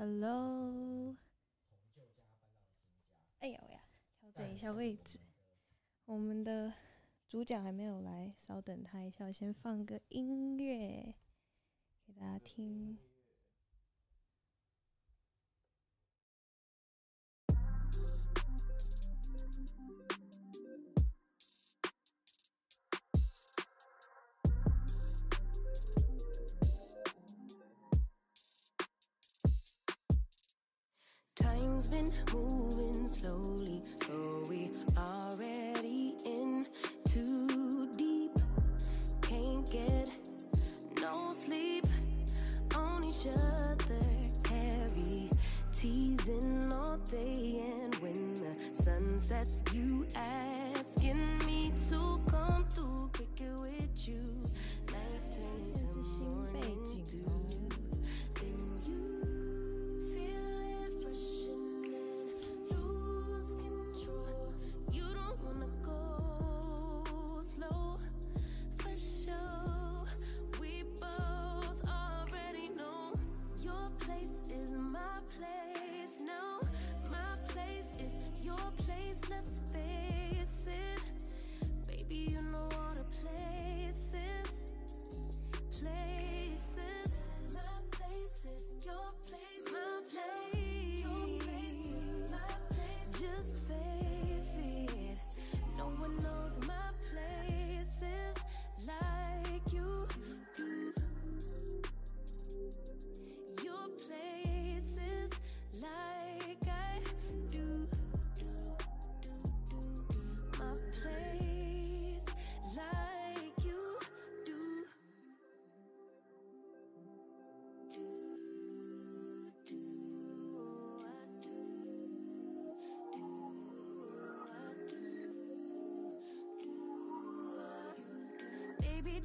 Hello，哎呀，我呀，调整一下位置。我们的主角还没有来，稍等他一下，我先放个音乐给大家听。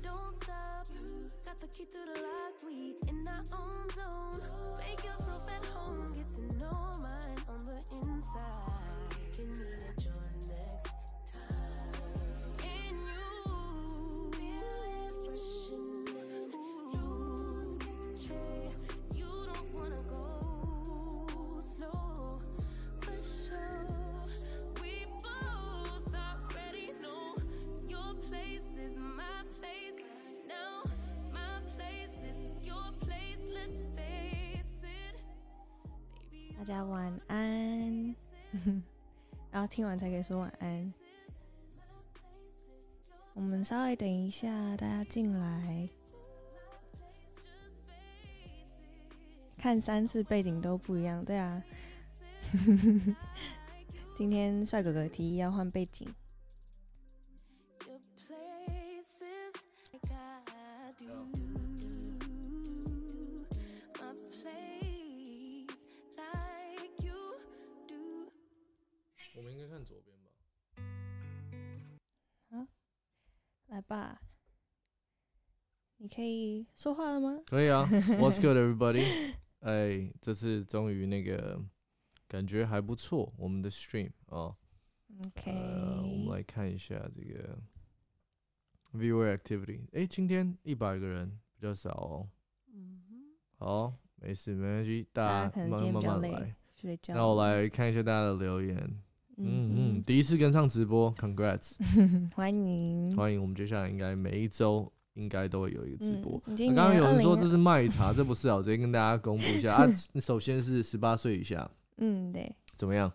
Don't stop. Got the key to the lock. We in our own zone. Make yourself at home. Get to know mine on the inside. Can meet 大家晚安。然后听完才可以说晚安。我们稍微等一下，大家进来。看三次背景都不一样，对啊。今天帅哥哥提议要换背景。看左边吧。来吧，你可以说话了吗？可以啊，What's good, everybody？哎，这次终于那个感觉还不错，我们的 stream 哦。OK，、呃，我们来看一下这个 viewer activity。哎，今天一百个人比较少哦。嗯哼，好，没事，没关系，大大家可能家慢今天比较累慢慢来。睡觉。那我来看一下大家的留言。嗯嗯嗯，第一次跟上直播，Congrats！嗯，欢迎。欢迎，我们接下来应该每一周应该都会有一个直播。刚刚年20有人说这是卖茶，这不是啊，我直接跟大家公布一下 啊。首先是十八岁以下，嗯，对，怎么样？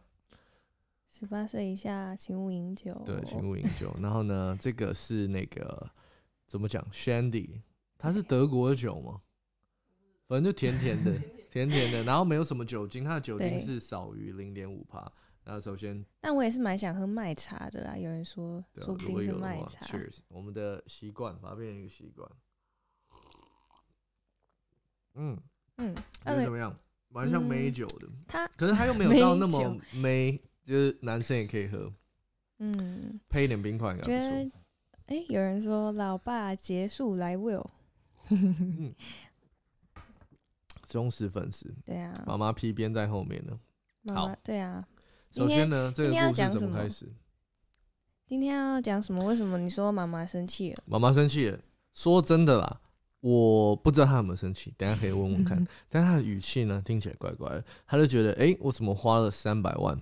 十八岁以下请勿饮酒。对，请勿饮酒。然后呢，这个是那个怎么讲？Shandy，它是德国的酒吗？反正就甜甜的，甜甜的，然后没有什么酒精，它的酒精是少于零点五帕。那首先，但我也是蛮想喝麦茶的啦。有人说，对啊说不定如果有的话是麦茶。，Cheers！我们的习惯，把它变成一个习惯。嗯，嗯，你二觉得怎么样？蛮像嗯美酒的，它可是它又没有到那美么美，就是男生也可以喝，嗯，配一点冰块应该觉不错得。哎、有人说老爸结束来 will，嗯，忠实粉丝，对啊，妈妈 P 边在后面呢。好妈妈对啊。首先呢，这个故事讲什么怎么开始？今天要讲什么？为什么你说妈妈生气了？妈妈生气了。说真的啦，我不知道他有没有生气，等下可以问问看。但他的语气呢，听起来怪怪的，他就觉得，哎、我怎么花了三百万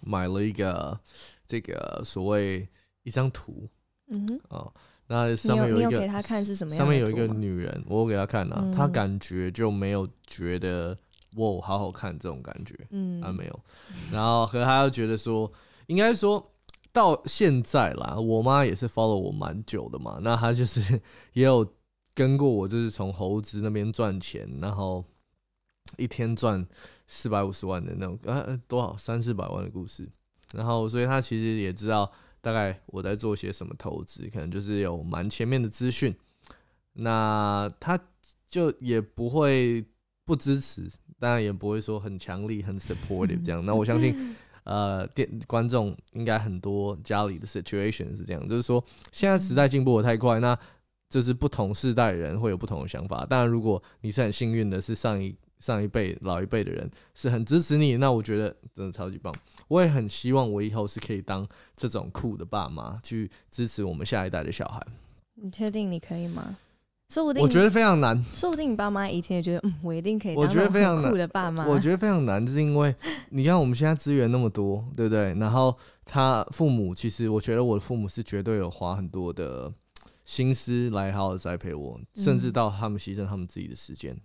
买了一个这个所谓一张图嗯哼，哦，那上面有一个给他看是什么样上面有一个女人，我给他看啊，他嗯感觉就没有觉得哇好好看这种感觉，嗯啊没有。然后和他又觉得说，应该说到现在啦，我妈也是 follow 我蛮久的嘛，那她就是也有跟过我，就是从猴子那边赚钱，然后一天赚四百五十万的那种，呃呃多少三四百万的故事。然后所以她其实也知道大概我在做些什么投资，可能就是有蛮前面的资讯。那她就也不会不支持，当然也不会说很强力、很 supportive 这样。那我相信，呃，电观众应该很多家里的 situation 是这样，就是说现在时代进步的太快，那就是不同世代的人会有不同的想法。当然，如果你是很幸运的，是上一上一辈、老一辈的人是很支持你，那我觉得真的超级棒。我也很希望我以后是可以当这种酷的爸妈，去支持我们下一代的小孩。你确定你可以吗？说不定我觉得非常难，说不定你爸妈以前也觉得，嗯，我一定可以当我觉得非常难的爸妈。我觉得非常难，就是因为你看我们现在资源那么多，对不对？然后他父母其实，我觉得我的父母是绝对有花很多的心思来好好栽培我，甚至嗯到他们牺牲他们自己的时间。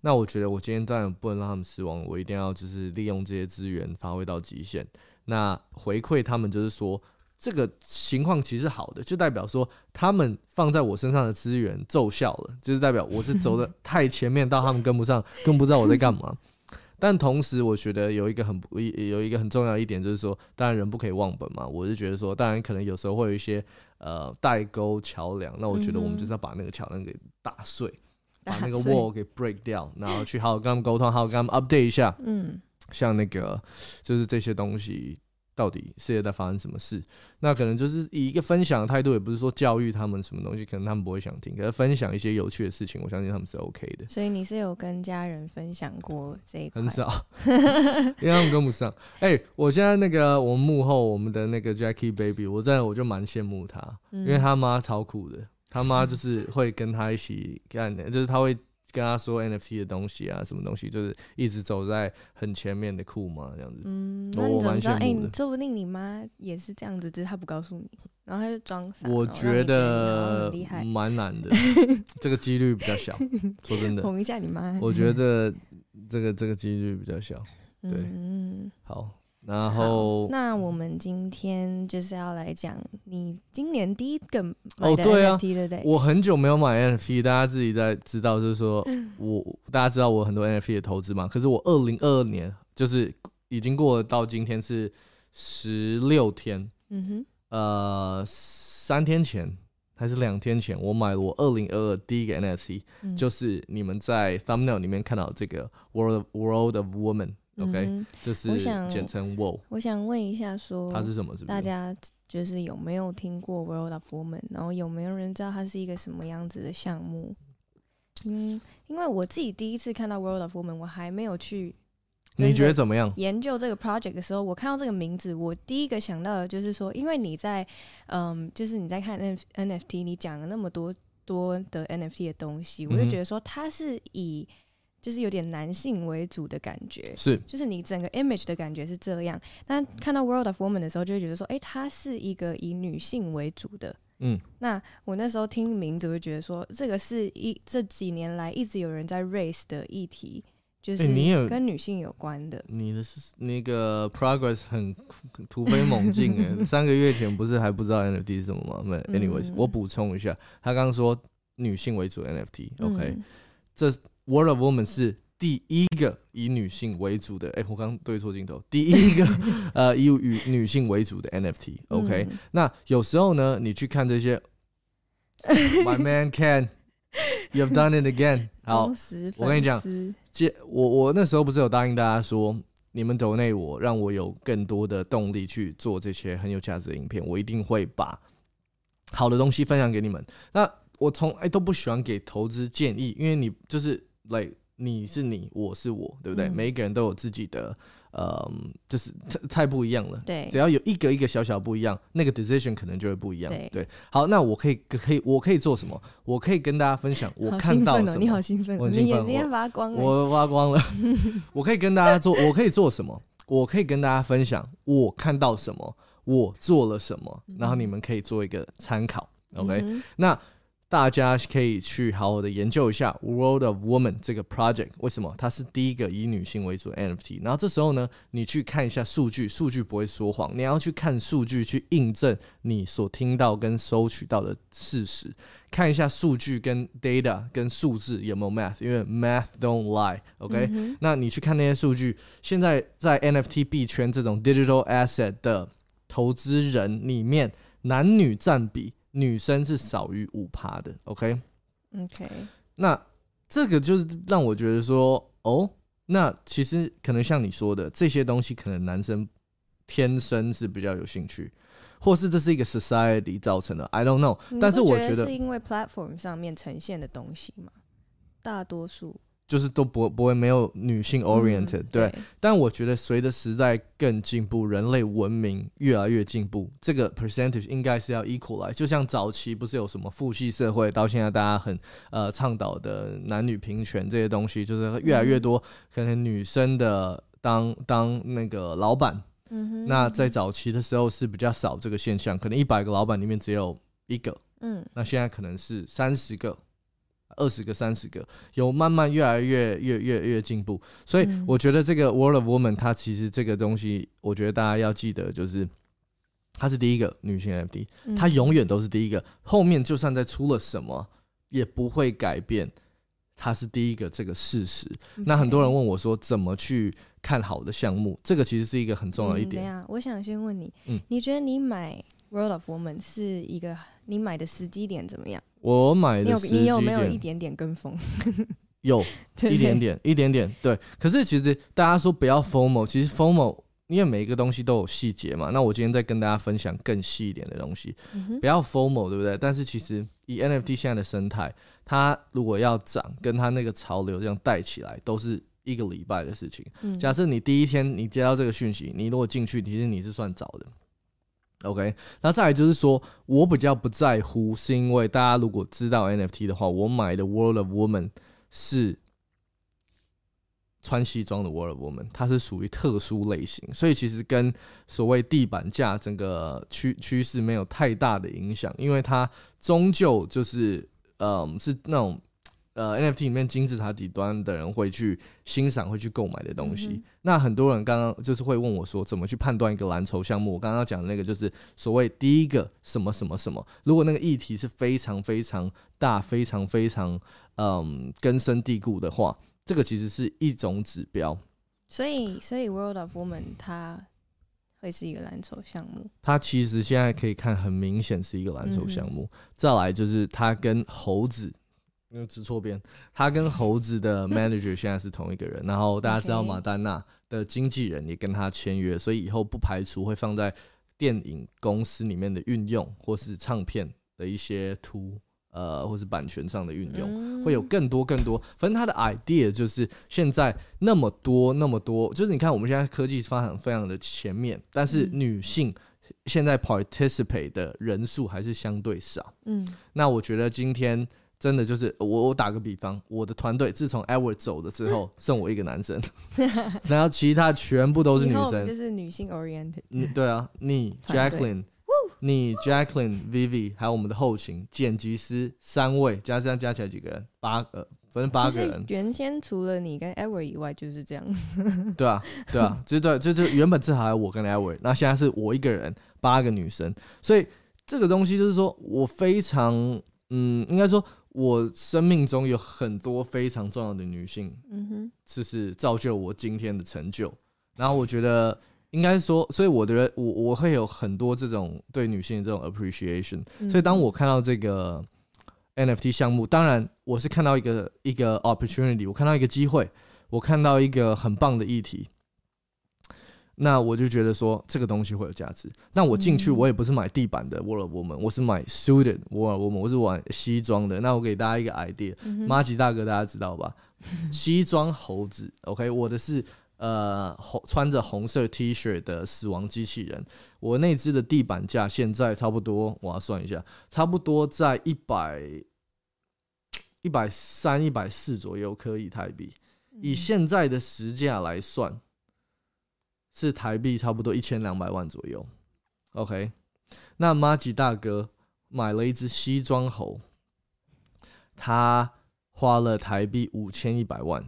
那我觉得我今天当然不能让他们失望，我一定要就是利用这些资源发挥到极限。那回馈他们就是说，这个情况其实好的，就代表说他们放在我身上的资源奏效了，就是代表我是走的太前面，到他们跟不上，更不知道我在干嘛。但同时，我觉得有一个很不有一个很重要的一点，就是说，当然人不可以忘本嘛。我是觉得说，当然可能有时候会有一些呃代沟桥梁，那我觉得我们就是要把那个桥梁给打碎，把那个 wall 给 break 掉，然后去好好跟他们沟通，好好跟他们 update 一下，嗯像那个就是这些东西到底世界在发生什么事？那可能就是以一个分享的态度，也不是说教育他们什么东西，可能他们不会想听，可是分享一些有趣的事情，我相信他们是 OK 的。所以你是有跟家人分享过这一块？很少，因为他们跟不上。哎、我现在那个我们幕后我们的那个 Jackie Baby，我真的我就蛮羡慕他，嗯，因为他妈超酷的，他妈就是会跟他一起干的，就是他会跟他说 NFT 的东西啊，什么东西，就是一直走在很前面的酷嘛这样子。嗯，那你怎么知道？哎、说不定你妈也是这样子，只是她不告诉你，然后她就装傻。我觉得蛮难的，这个几率比较小。说真的，哄一下你妈。我觉得这个这个几率比较小。对嗯，好，然后那我们今天就是要来讲你今年第一个买的哦对啊对不对？我很久没有买 NFT，大家自己在知道，就是说我大家知道我很多 NFT 的投资嘛。可是我二零二二年就是已经过了到今天是十六天，嗯哼，呃，三天前还是两天前，我买了我二零二二第一个 NFT，、嗯就是你们在 thumbnail 里面看到这个 World World of Woman。OK，、这是我想简称 WO，我想问一下说，它是什么？是不是？大家就是有没有听过 World of Women？然后有没有人知道它是一个什么样子的项目？嗯，因为我自己第一次看到 World of Women，我还没有去你觉得怎么样？研究这个 project 的时候，我看到这个名字，我第一个想到的就是说，因为你在嗯，就是你在看 N NFT，你讲了那么多多的 NFT 的东西，我就觉得说它是以就是有点男性为主的感觉，是就是你整个 image 的感觉是这样。那看到 World of Woman 的时候，就会觉得说，诶，它是一个以女性为主的。嗯，那我那时候听名字，会觉得说，这个是一这几年来一直有人在 raise 的议题，就是你有跟女性有关的。你的是那个 progress 很突飞猛进哎，三个月前不是还不知道 NFT 是什么吗？没嗯，anyways，我补充一下，他刚刚说女性为主 NFT，OK，、嗯这 World of Women 是第一个以女性为主的，哎、我刚刚对错镜头，第一个 呃以与女性为主的 NFT，OK，、嗯那有时候呢，你去看这些，My man can。You've done it again，好我跟你讲粉丝接我我那时候不是有答应大家说，你们投内我，让我有更多的动力去做这些很有价值的影片，我一定会把好的东西分享给你们。那我从来都不喜欢给投资建议，因为你就是 like 你是你，我是我，对不对？嗯每一个人都有自己的，呃，就是太太不一样了。对只要有一个一个小小不一样，那个 decision 可能就会不一样。对好，那我可以可以我可以做什么？我可以跟大家分享我看到什么。你好兴奋，我眼睛发光欸。我发光了，我可以跟大家做，我可以做什么？我可以跟大家分享我看到什么，我做了什么，然后你们可以做一个参考。OK，、嗯那大家可以去好好的研究一下 World of Woman 这个 project，为什么它是第一个以女性为主的 NFT？然后这时候呢，你去看一下数据，数据不会说谎，你要去看数据去印证你所听到跟收取到的事实，看一下数据跟 data 跟数字有没有 math，因为 math don't lie。OK，、嗯那你去看那些数据，现在在 NFT 币圈这种 digital asset 的投资人里面，男女占比，女生是少于五趴的。OK，哼 OK，那这个就是让我觉得说，哦，那其实可能像你说的，这些东西可能男生天生是比较有兴趣，或是这是一个 society 造成的，I don't know。但是我觉得是因为 platform 上面呈现的东西嘛，大多数就是都不不会没有女性 oriented，、嗯对。但我觉得随着时代更进步，人类文明越来越进步，这个 percentage 应该是要 equal 来。就像早期不是有什么父系社会，到现在大家很呃倡导的男女平权这些东西，就是越来越多可能女生的当当那个老板，嗯哼，那在早期的时候是比较少这个现象，可能一百个老板里面只有一个，嗯那现在可能是三十个、二十个、三十个，有慢慢越来越越越越进步。所以嗯我觉得这个 World of Woman 它其实这个东西，我觉得大家要记得就是。她是第一个女性嗯它永远都是第一个。后面就算再出了什么，也不会改变她是第一个这个事实。那很多人问我说，怎么去看好的项目？这个其实是一个很重要的一点。我想先问你，嗯你觉得你买 World of Woman 是一个你买的时机点怎么样？我买的时机你有没有一点点跟风？有 一点点，一点点，对。可是其实大家说不要 formal，其实 formal，因为每一个东西都有细节嘛。那我今天再跟大家分享更细一点的东西，嗯不要 formal，对不对？但是其实以 NFT 现在的生态，它如果要涨，跟它那个潮流这样带起来，都是一个礼拜的事情。嗯假设你第一天你接到这个讯息，你如果进去，其实你是算早的。OK，那再来就是说，我比较不在乎，是因为大家如果知道 NFT 的话，我买的 World of Woman 是穿西装的 World of Woman，它是属于特殊类型，所以其实跟所谓地板价整个趋趋势没有太大的影响，因为它终究就是嗯是那种呃 NFT 里面金字塔底端的人会去欣赏、会去购买的东西。嗯那很多人刚刚就是会问我说，怎么去判断一个蓝筹项目？我刚刚讲的那个就是所谓第一个什么什么什么，如果那个议题是非常非常大、非常非常嗯根深蒂固的话，这个其实是一种指标。所以所以 World of Woman 它会是一个蓝筹项目。它其实现在可以看，很明显是一个蓝筹项目。再来就是它跟猴子，因为指错边，他跟猴子的 manager 现在是同一个人。然后大家知道马丹娜的经纪人也跟他签约，所以以后不排除会放在电影公司里面的运用，或是唱片的一些图，呃，或是版权上的运用。嗯会有更多更多，反正他的 idea 就是现在那么多那么多，就是你看我们现在科技发展非常的前面，但是嗯女性现在 participate 的人数还是相对少。嗯那我觉得今天真的就是我我打个比方，我的团队自从 Edward 走了之后，剩我一个男生，然后其他全部都是女生就。是女性 oriented。你对啊，你 Jacqueline，你 Jacqueline、Vivi，还有我们的后勤剪辑师三位，加这样加起来几个人？八个，反正八个人。原先除了你跟 Ever 以外就是这样。对啊，对啊，就是对，就就原本至少还有我跟 Edward，那现在是我一个人，八个女生，所以这个东西就是说我非常，嗯，应该说我生命中有很多非常重要的女性，嗯哼，就是造就我今天的成就。然后我觉得应该说，所以我觉得我我会有很多这种对女性的这种 appreciation。嗯所以当我看到这个 NFT 项目，当然我是看到一个一个 opportunity，我看到一个机会，我看到一个很棒的议题。那我就觉得说这个东西会有价值。那我进去，嗯我也不是买地板的 World of Woman，我是买 Suited World of Woman，我是玩西装的。那我给大家一个 idea，嗯马吉大哥大家知道吧？西装猴子，OK，我的是呃红穿着红色 T 恤的死亡机器人。我那只的地板价现在差不多，我要算一下，差不多在一百一百三、一百四左右，可以台币。以现在的实价来算，是台币差不多一千两百万左右。OK，那马吉大哥买了一只西装猴，他花了台币五千一百万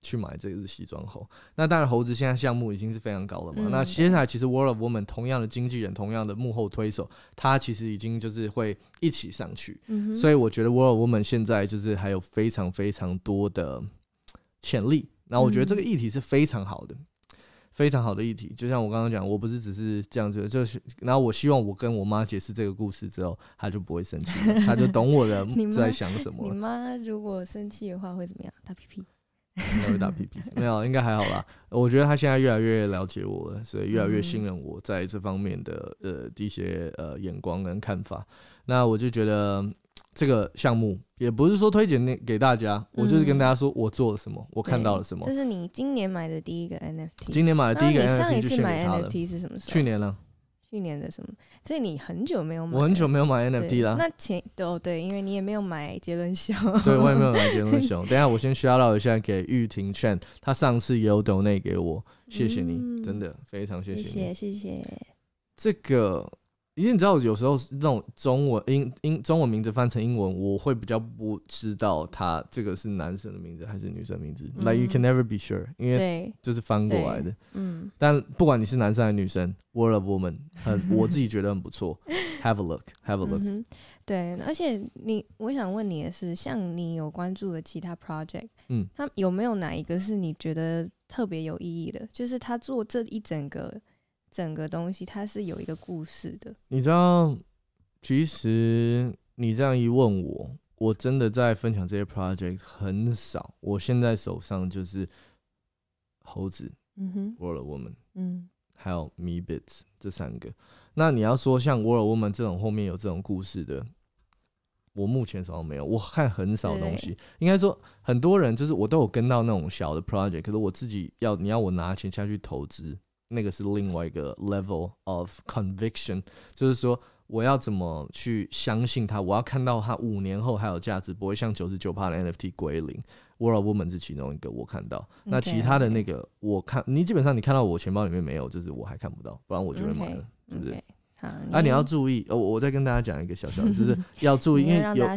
去买这只西装猴。那当然，猴子现在项目已经是非常高了嘛。嗯那接下来，其实 World of Woman 同样的经纪人、同样的幕后推手，他其实已经就是会一起上去。嗯，所以我觉得 World of Woman 现在就是还有非常非常多的潜力。然后我觉得这个议题是非常好的，非常好的议题。就像我刚刚讲，我不是只是这样子，就是然后我希望我跟我妈解释这个故事之后，她就不会生气了，她就懂我的 在想什么你。妈如果生气的话会怎么样？打屁屁。应该会打屁屁，没有，应该还好啦。我觉得他现在越来越了解我了，所以越来越信任我在这方面的呃一些呃眼光跟看法。那我就觉得这个项目也不是说推荐那给大家，我就是跟大家说我做了什么，我看到了什么这。是你今年买的第一个 NFT。今年买的第一个 NFT 就一次买献给他了，NFT 是什么时候？去年了，去年的什么？所以你很久没有买，我很久没有买 NFT 了。那前哦对，因为你也没有买杰伦熊。对，我也没有买杰伦熊。等一下我先 shout out 一下给玉婷 Chen，他上次也有 donate 给我，谢谢你，嗯真的非常谢谢谢你。谢谢谢。这个，因为你知道，有时候那种中文英英中文名字翻成英文，我会比较不知道他这个是男生的名字还是女生名字。Like you can never be sure，因为对，就是翻过来的。嗯，但不管你是男生还是女生，World of Woman 很，我自己觉得很不错。Have a look，Have a look。嗯，对，而且你，我想问你的是，像你有关注的其他 project，嗯，他有没有哪一个是你觉得特别有意义的？就是他做这一整个整个东西，它是有一个故事的。你知道，其实你这样一问我，我真的在分享这些 project 很少。我现在手上就是猴子、嗯哼，World Woman 嗯还有 Me Bits 这三个。那你要说像 World Woman 这种后面有这种故事的，我目前手上没有，我看很少东西。应该说，很多人就是我都有跟到那种小的 project，可是我自己要你要我拿钱下去投资，那个是另外一个 level of conviction，就是说我要怎么去相信它，我要看到它五年后还有价值，不会像九十九趴的 NFT 归零。World Woman 是其中一个我看到，那其他的那个我看你基本上你看到我钱包里面没有，就是我还看不到，不然我就会买了。是不对好，啊，你要注意，哦，我再跟大家讲一个小小的，就是要注意，因为有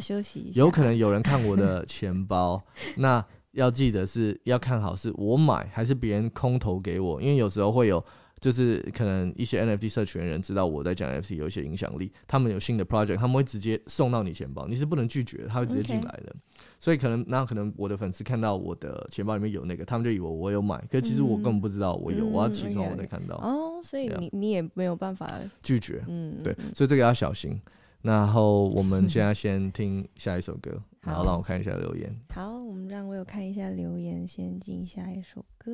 有可能有人看我的钱包，那要记得是要看好是我买还是别人空投给我，因为有时候会有。就是可能一些 NFT 社群的人知道我在讲 NFT 有一些影响力，他们有新的 project，他们会直接送到你钱包，你是不能拒绝的，他会直接进来的。所以可能那可能我的粉丝看到我的钱包里面有那个，他们就以为我有买，可是其实我根本不知道我有，嗯我要起床我才看到，哦，所以你你也没有办法，拒绝。嗯，对嗯，所以这个要小心。然后我们 现在先听下一首歌，然后让我看一下留言。好，我们让我有看一下留言，先进下一首歌。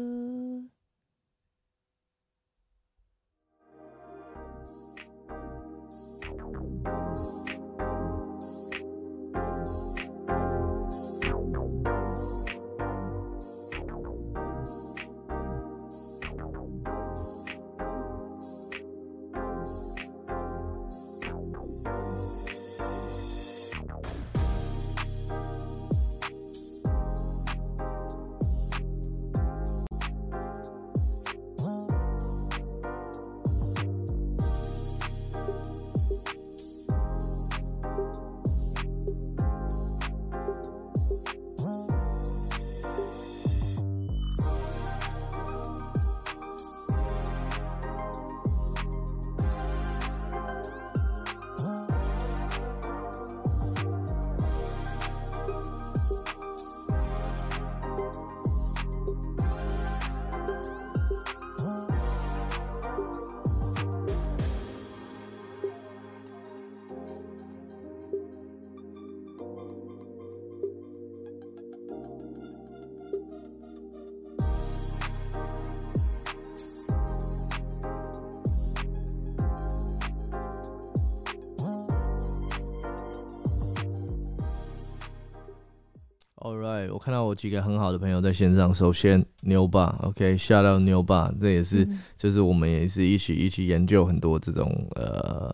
看到我几个很好的朋友在线上。首先牛爸，OK，shout out 牛爸，这也是嗯就是我们也是一起一起研究很多这种呃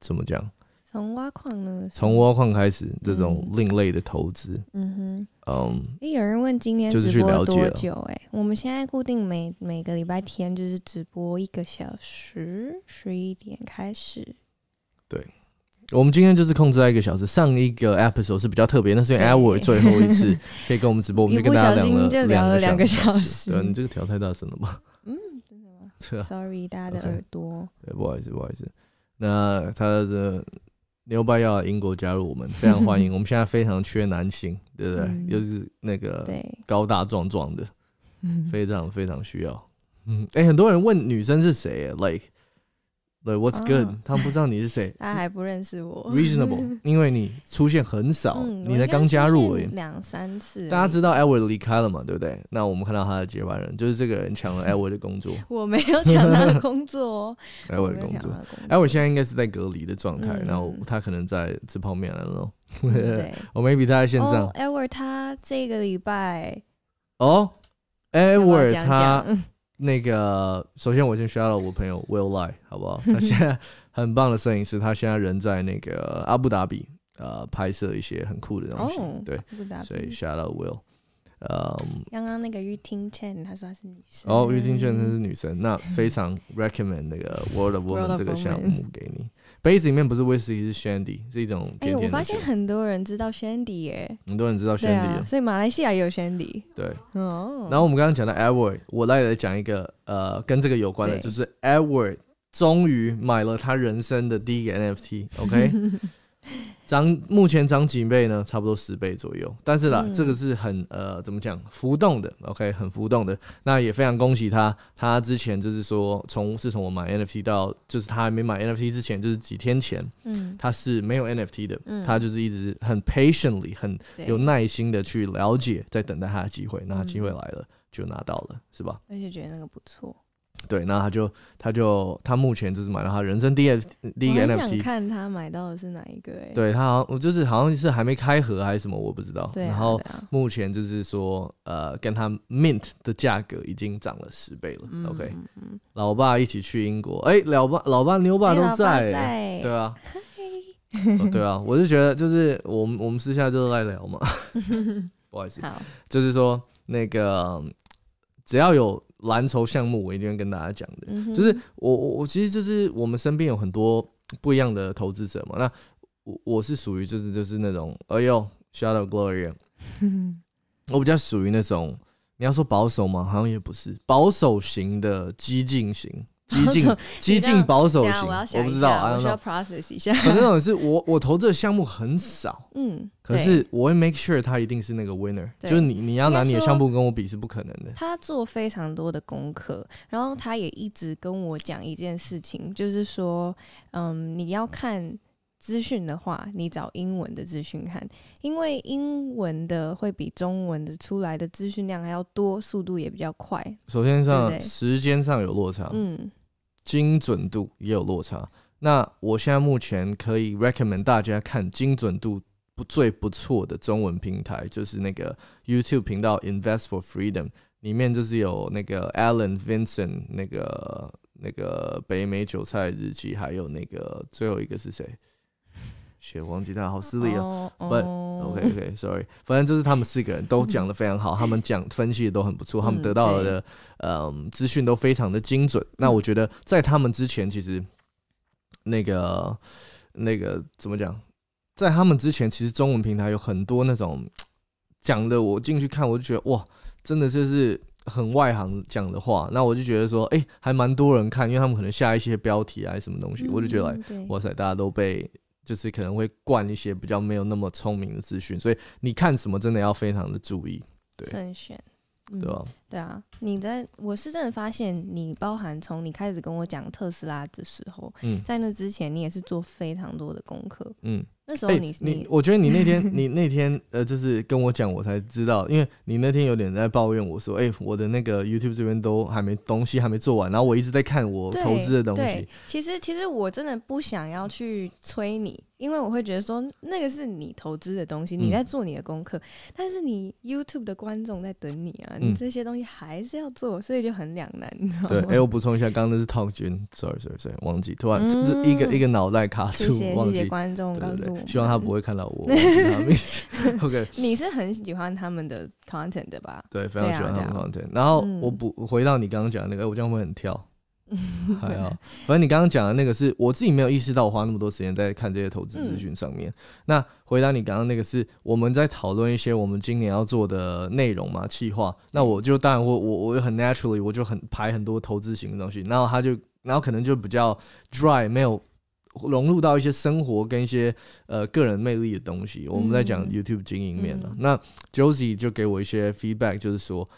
怎么讲，从挖矿呢？从挖矿开始这种嗯另类的投资，嗯哼。嗯，诶有人问今天就是去直播多了解哎，我们现在固定每每个礼拜天就是直播一个小时，十一点开始。我们今天就是控制在一个小时。上一个 episode 是比较特别，那是因为对 Edward 最后一次 可以跟我们直播，我们就跟大家聊了两个两小小时对啊，你这个调太大声了吧？嗯，真的吗对啊，？Sorry，大家的耳朵。对，不好意思，不好意思。那他的牛掰要来英国加入我们，非常欢迎。我们现在非常缺男性，对不对？嗯又是那个，高大壮壮的，嗯 非常非常需要。嗯，哎、很多人问女生是谁耶，like like what's good，、哦他们不知道你是谁 他还不认识我。，reasonable，因为你出现很少，嗯，你才刚加入而已。两三次。大家知道 Edward 离开了嘛，对不对？那我们看到他的接班人，就是这个人抢了 Edward 的工作我没有抢他的工作哦，，Edward 的工作。，Edward 现在应该是在隔离的状态，嗯然后他可能在吃泡面了喽。嗯对，我 maybe 他在线上哦，Edward 他这个礼拜哦要不要，Edward 他讲那个，首先我先 shout out 我朋友 Will Lie，好不好？他现在很棒的摄影师，他现在人在那个阿布达比，呃，拍摄一些很酷的东西。哦，对，所以 shout out Will。嗯，刚刚那个玉听 Chen 他说她是女生，哦，玉清炫她是女生，那非常 recommend 那个 World of World 这个项目给你。杯子里面不是威士忌，是 Shandy，是一种哎、我发现。很多人知道 Shandy 耶，很多人知道 Shandy 啊，所以马来西亚也有 Shandy。对。哦，然后我们刚刚讲到 Edward，我来来讲一个呃跟这个有关的，就是 Edward 终于买了他人生的第一个 NFT，OK，涨目前涨几倍呢？差不多十倍左右。但是啦，嗯这个是很呃怎么讲浮动的，OK，很浮动的。那也非常恭喜他，他之前就是说从是从我买 NFT 到就是他还没买 NFT 之前，就是几天前嗯，他是没有 NFT 的，嗯他就是一直很 patiently 很有耐心的去了解，在等待他的机会。那机会嗯来了，就拿到了，是吧？而且觉得那个不错。对，那他就他就他目前就是买到他人生第一第一个 NFT。看他买到的是哪一个哎。对他好像我就是好像是还没开盒还是什么，我不知道。对啊，然后目前就是说，呃，跟他 mint 的价格已经涨了十倍了。嗯 OK，老爸一起去英国，哎、老爸老爸牛爸都在、在对啊，哦对啊，我就觉得就是我们我们私下就是在聊嘛，不好意思，就是说那个只要有蓝筹项目，我一定会跟大家讲的。嗯就是我我我其实就是我们身边有很多不一样的投资者嘛，那我我是属于就是就是那种哎呦 shout out Gloria，我比较属于那种你要说保守吗？好像也不是保守型的激进型，激进 激进保守型，我不知道我需要。process 一下。反正那种是我我投资的项目很少，嗯，可是我会 make sure 他一定是那个 winner，就是你你要拿你的项目跟我比是不可能的。他做非常多的功课，然后他也一直跟我讲一件事情，就是说，嗯，你要看资讯的话，你找英文的资讯看，因为英文的会比中文的出来的资讯量还要多，速度也比较快。首先上时间上有落差，嗯，精准度也有落差。那我现在目前可以 recommend 大家看精准度不最不错的中文平台，就是那个 YouTube 频道 Invest for Freedom，里面就是有那个 Alan Vincent 那个那个北美韭菜日记，还有那个最后一个是谁？血忘记他，好失礼哦。哦 But- 哦 OK OK，Sorry，反正就是他们四个人都讲的非常好，他们讲分析的都很不错，他们嗯得到的嗯资讯都非常的精准。那我觉得在他们之前，其实那个那个怎么讲，在他们之前，其实中文平台有很多那种讲的，我进去看，我就觉得哇，真的就是很外行讲的话。那我就觉得说，哎、还蛮多人看，因为他们可能下一些标题啊，什么东西，我就觉得哇塞，大家都被就是可能会灌一些比较没有那么聪明的资讯，所以你看什么真的要非常的注意，对慎选，嗯对吧？对啊，你在我是真的发现，你包含从你开始跟我讲特斯拉的时候，嗯在那之前，你也是做非常多的功课。嗯，那时候哎、你、你，我觉得你那天 你那天呃，就是跟我讲，我才知道，因为你那天有点在抱怨我说，哎、我的那个 YouTube 这边都还没东西还没做完，然后我一直在看我投资的东对西，，其实其实我真的不想要去催你，因为我会觉得说那个是你投资的东西，你嗯在做你的功课，但是你 YouTube 的观众在等你啊，你嗯这些东西还是要做，所以就很两难，你知道对，吗？哎、我补充一下，刚刚那是 Talk 君，sorry sorry sorry，忘记，突然这这一个嗯一个脑袋卡住，谢谢。观众告诉我们，希望他不会看到我。OK，你是很喜欢他们的 content 的吧？对，非常喜欢他们对 content。然后嗯我补回到你刚刚讲的那个，哎我这样会很跳。还好，反正你刚刚讲的那个是我自己没有意识到，我花那么多时间在看这些投资资讯上面。那回答你刚刚那个是我们在讨论一些我们今年要做的内容嘛，企划。那我就当然我我我很 naturally 我就很排很多投资型的东西，然后他就然后可能就比较 dry，没有融入到一些生活跟一些呃个人魅力的东西。我们在讲嗯 YouTube 经营面的、嗯那 Josie 就给我一些 feedback，就是说。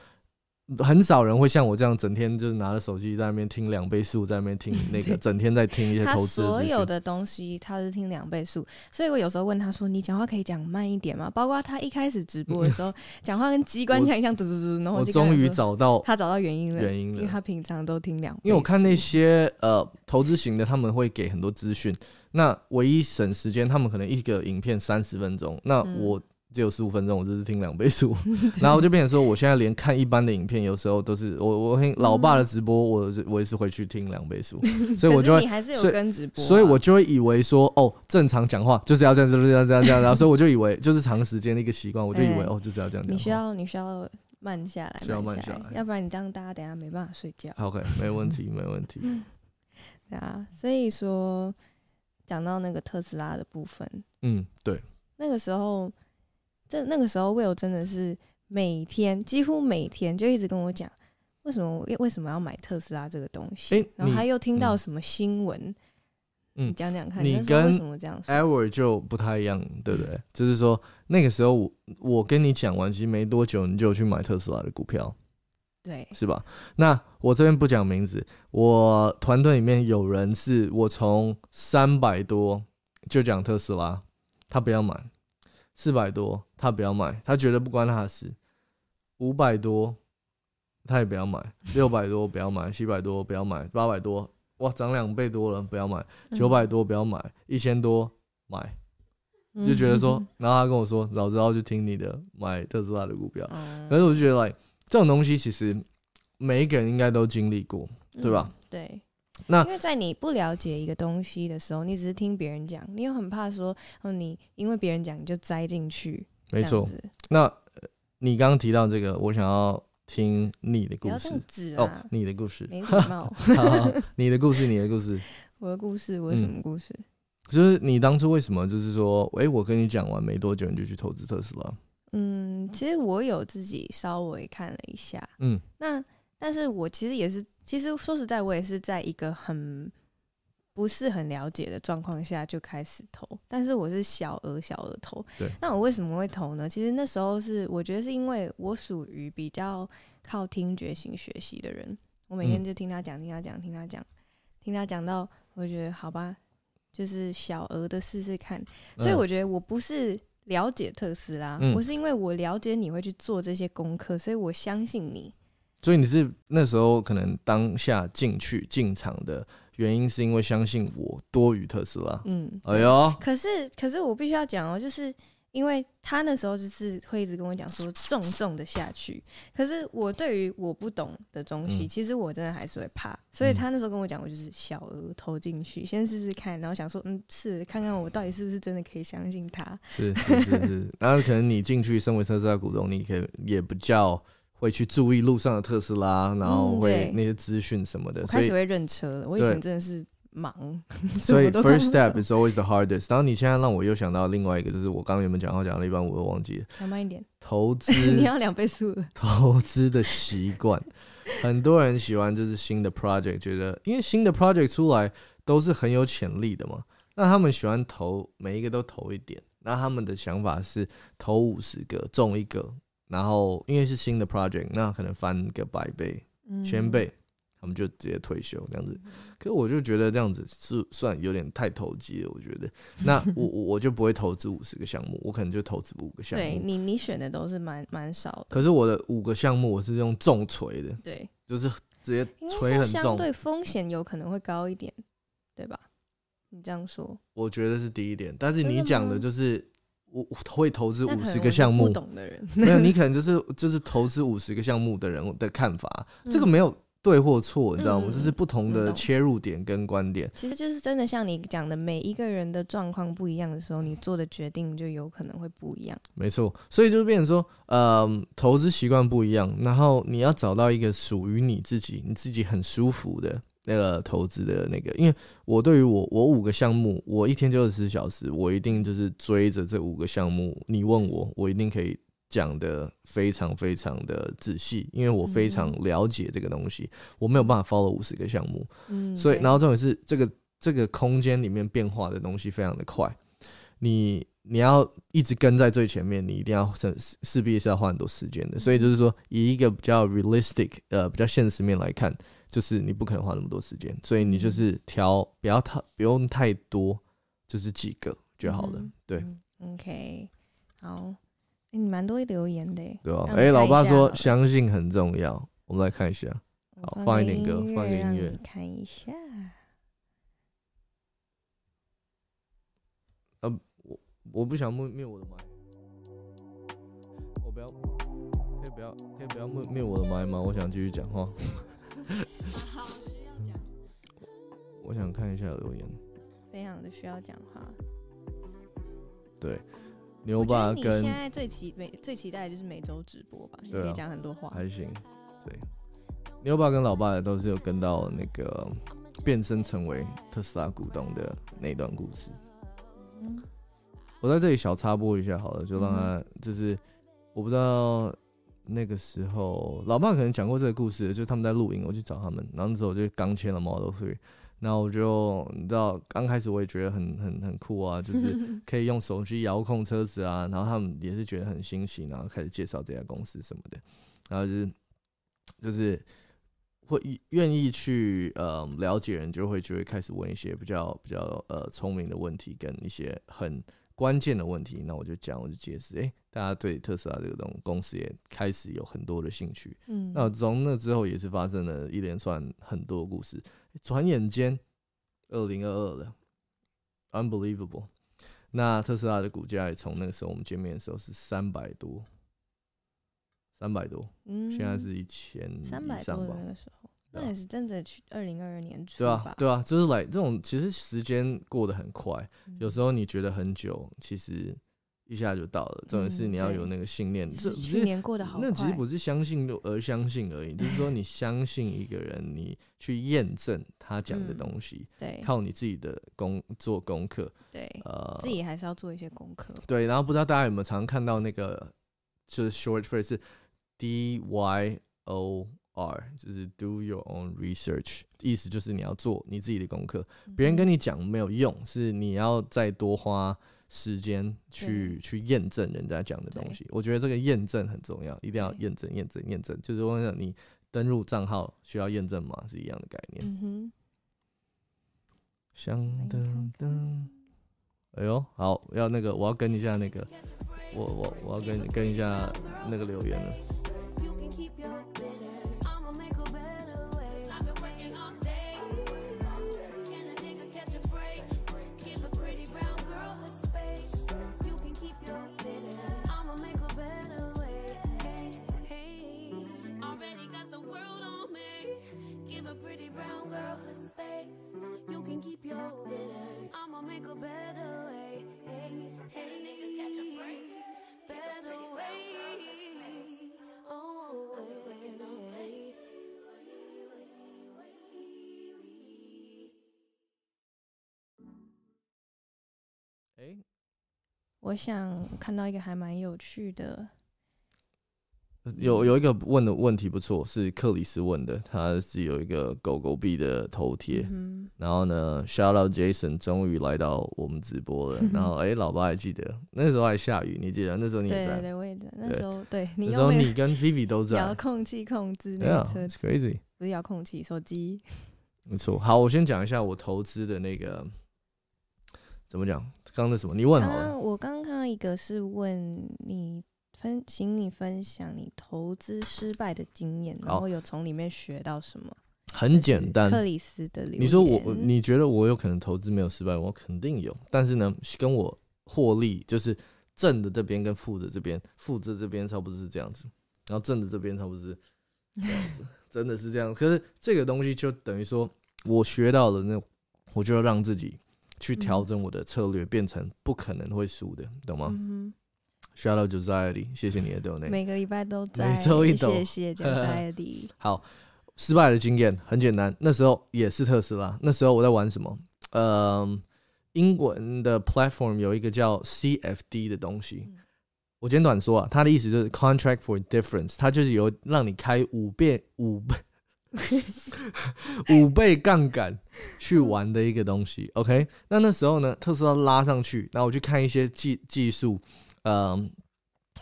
很少人会像我这样整天就是拿着手机在那边听两倍速，在那边听那个 整天在听一些投资。所有的东西他是听两倍速，所以我有时候问他说：“你讲话可以讲慢一点吗？”包括他一开始直播的时候，讲话跟机关枪一样，嘟嘟嘟，然后我终于找到他找到原因了，原因了，因为他平常都听两倍，因为我看那些呃投资型的，他们会给很多资讯，那唯一省时间，他们可能一个影片三十分钟，那嗯。我只有十五分钟，我就是听两倍速，然后就变成说，我现在连看一般的影片，有时候都是我我听老爸的直播，我我也是回去听两倍速，所以我就会你还是有跟直播啊、所以我就会以为说，哦，正常讲话就是要这样，就是要这样，这样，然后 所以我就以为就是长时间的一个习惯，我就以为哎。哦，就是要这样讲。你需要你需要慢下来，需要慢慢下来。要不然你这样大家等一下没办法睡觉。OK，没问题，没问题。对啊，所以说讲到那个特斯拉的部分，嗯，对，那个时候，这那个时候 Will 真的是每天几乎每天就一直跟我讲，为什么我为什么要买特斯拉这个东西，诶然后他又听到嗯什么新闻，嗯你讲讲看，你跟什么这样说？Edward 就不太一样，对不对？就是说那个时候我我跟你讲完，其实没多久你就去买特斯拉的股票，对，是吧？那我这边不讲名字，我团队里面有人是我从三百多就讲特斯拉，他不要买；四百多他不要买，他觉得不关他的事；五百多他也不要买；六百多不要买；七百多不要买；八百多哇涨两倍多了不要买；九百多不要买；一千多买。嗯就觉得说，然后他跟我说，早知道就听你的，买特斯拉的股票。嗯，可是我就觉得，like 这种东西其实每一个人应该都经历过，对吧嗯？对。那因为在你不了解一个东西的时候，你只是听别人讲，你又很怕说，哦，你因为别人讲你就栽进去，没错。那呃你刚刚提到这个，我想要听你的故事。哦啊，，你的故事，没礼貌。你的故事，你的故事，我的故事，我有什嗯么故事？就是你当初为什么就是说，诶，我跟你讲完没多久你就去投资特斯拉？嗯，其实我有自己稍微看了一下，嗯。那但是我其实也是，其实说实在，我也是在一个很不是很了解的状况下就开始投，但是我是小额小额投。对，那我为什么会投呢？其实那时候是我觉得是因为我属于比较靠听觉型学习的人，我每天嗯就听他讲，听他讲，听他讲，听他讲到，我觉得好吧，就是小额的试试看。所以嗯我觉得我不是了解特斯拉，嗯我是因为我了解你会去做这些功课，所以我相信你。所以你是那时候可能当下进去进场的原因，是因为相信我多于特斯拉。嗯，哎呦，可是可是我必须要讲哦，就是因为他那时候就是会一直跟我讲说重重的下去，可是我对于我不懂的东西，嗯。其实我真的还是会怕，所以嗯他那时候跟我讲，我就是小额投进去，先试试看，然后想说，嗯，是看看我到底是不是真的可以相信他。是是是是，然后 可能你进去身为特斯拉股东，你可以也比较会去注意路上的特斯拉，然后会那些资讯什么的，所以我开始会认车了，我以前真的是忙，所以 first step is always the hardest。然后你现在让我又想到另外一个，就是我刚刚原本讲话讲了一半，我又忘记了讲慢一点，投资 你要两倍速了。投资的习惯。很多人喜欢就是新的 project，觉得因为新的 project 出来都是很有潜力的嘛，那他们喜欢投每一个都投一点。那他们的想法是投五十个中一个，然后因为是新的 project，那可能翻个百倍、千倍，他们就直接退休这样子。可是我就觉得这样子是算有点太投机了，我觉得。那我我我就不会投资五十个项目，我可能就投资五个项目。对你，你选的都是蛮蛮少的。可是我的五个项目我是用重锤的，对，就是直接锤很重。对风险有可能会高一点，对吧？你这样说，我觉得是第一点，但是你讲的就是我我会投资五十个项目不，懂的人，没有你可能就是就是投资五十个项目的人的看法，这个嗯没有对或错，你知道吗？嗯这是不同的切入点跟观点。其实就是真的像你讲的，每一个人的状况不一样的时候，你做的决定就有可能会不一样。没错，所以就变成说，呃，投资习惯不一样，然后你要找到一个属于你自己、你自己很舒服的那个投资的那个。因为我对于我我五个项目，我一天就二十四小时，我一定就是追着这五个项目。你问我，我一定可以讲的非常非常的仔细，因为我非常了解这个东西，我没有办法 follow 五十个项目。嗯，所以，然后重点是这个这个空间里面变化的东西非常的快，你你要一直跟在最前面，你一定要势势必是要花很多时间的。所以就是说，以一个比较 realistic 呃比较现实面来看，就是你不可能花那么多时间，所以你就是挑不要太不用太多，就是几个就好了嗯，对嗯，OK，好，诶你蛮多留言的，对哎，老爸说相信很重要，我们来看一下。好放一点歌放一个音乐看一下。我不想灭灭我的麦，我不要，可以不要，可以不要灭灭我的麦吗？我想继续讲话。我想看一下留言。非常的需要讲话。对，牛爸跟现在最期每最期待的就是每周直播吧，你可以讲很多话。还行，对，牛爸跟老爸都是有跟到那个变身成为特斯拉股东的那一段故事。嗯我在这里小插播一下好了，就让嗯他就是我不知道那个时候老爸可能讲过这个故事，就是他们在露营，我去找他们，然后那时候我就刚签了 Model Three，然后我就你知道刚开始我也觉得很 很很酷啊，就是 可以用手机遥控车子啊，然后他们也是觉得很新奇，然后开始介绍这家公司什么的，然后就是就是会愿意去呃了解人，就会就会开始问一些比较比较呃聪明的问题，跟一些很关键的问题。那我就讲，我就解释，诶，大家对特斯拉这个东公司也开始有很多的兴趣。嗯，那从那之后也是发生了一连串很多故事，转眼间二零二二了，unbelievable。那特斯拉的股价也从那个时候我们见面的时候是三百多，三百多，嗯。现在是一千三百多那，个时候，那也是真的去二零二二年初对啊，？对啊，就是来这种其实时间过得很快，嗯有时候你觉得很久，其实一下就到了。重点是你要有那个信念，这是只是去年过得好那其实不是相信而相信而已，就是说你相信一个人，你去验证他讲的嗯东西，对靠你自己的功做功课，对，呃，自己还是要做一些功课。对，然后不知道大家有没有常看到那个就是 short phrase 是 D Y O R，就是 do your own research，意思就是你要做你自己的功课，别人跟你你讲没有用，是你要再多花时间去去验证人家讲的东西。我觉得这个验证很重要，一定要验证、验证、验证。就是我想你登录账号需要验证码是一样的概念。嗯哼，香来噔噔，哎呦，好，要那个我要跟一下那个，我我我要跟跟一下那个留言了。我想看到一个还蛮有趣的。有有一个问的问题不错，是克里斯问的，他是有一个狗狗币的头贴，嗯然后呢，shout out Jason 终于来到我们直播了，然后哎、老爸还记得那时候还下雨，你记得？那时候你也在，对我也在。那时候对你那时候你跟 Vivi 都在 遥控器控制那车 crazy，不是遥控器，手机。没错。好，我先讲一下我投资的那个怎么讲，刚刚那什么，你问好了，刚我刚刚看到一个是问你分，请你分享你投资失败的经验，然后有从里面学到什么？很简单，克里斯的留你说我，你觉得我有可能投资没有失败？我肯定有，但是呢，跟我获利就是正的这边跟负的这边，负的这边差不多是这样子，然后正的这边差不多是这样子，真的是这样。可是这个东西就等于说我学到了那，我就要让自己去调整我的策略，变成不可能会输的，懂吗嗯？Shout out Josiah，谢谢你的 donate 哼，。每个礼拜都在，每周一抖谢谢九在的。好，失败的经验很简单，那时候也是特斯拉，那时候我在玩什么？呃，英文的 platform 有一个叫 CFD 的东西。我简短说啊，它的意思就是 contract for difference，它就是有让你开五倍五倍 五倍杠杆去玩的一个东西。OK，那那时候呢，特斯拉拉上去，然后我去看一些技技术，呃，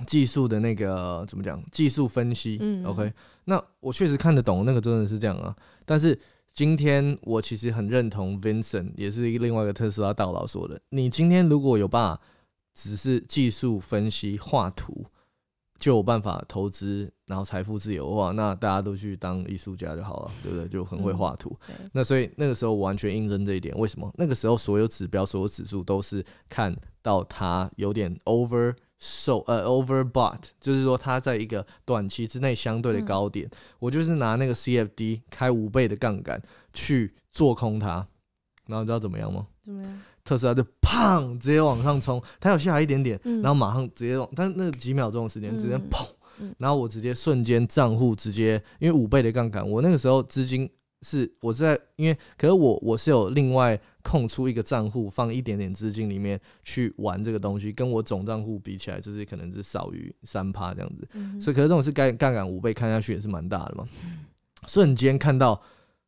技术的那个怎么讲？技术分析。嗯 OK，那我确实看得懂，那个真的是这样啊。但是今天我其实很认同 Vincent，也是另外一个特斯拉大佬说的，你今天如果有办法只是技术分析画图，就有办法投资，然后财富自由的话，那大家都去当艺术家就好了，对不对？就很会画图。对，那所以那个时候我完全印证这一点。为什么？那个时候所有指标、所有指数都是看到它有点 over 受呃 overbought，就是说它在一个短期之内相对的高点，我就是拿那个 CFD 开五倍的杠杆去做空它，然后你知道怎么样吗？怎么样？特斯拉就砰直接往上冲，它有下来一点点，嗯。然后马上直接往，但是那几秒钟的时间直接嗯砰嗯，然后我直接瞬间账户直接，因为五倍的杠杆，我那个时候资金是我是在，因为可是我我是有另外空出一个账户放一点点资金里面去玩这个东西，跟我总账户比起来，就是可能是少于三趴这样子，嗯所以可是这种是杠杠杆五倍，看下去也是蛮大的嘛。瞬间看到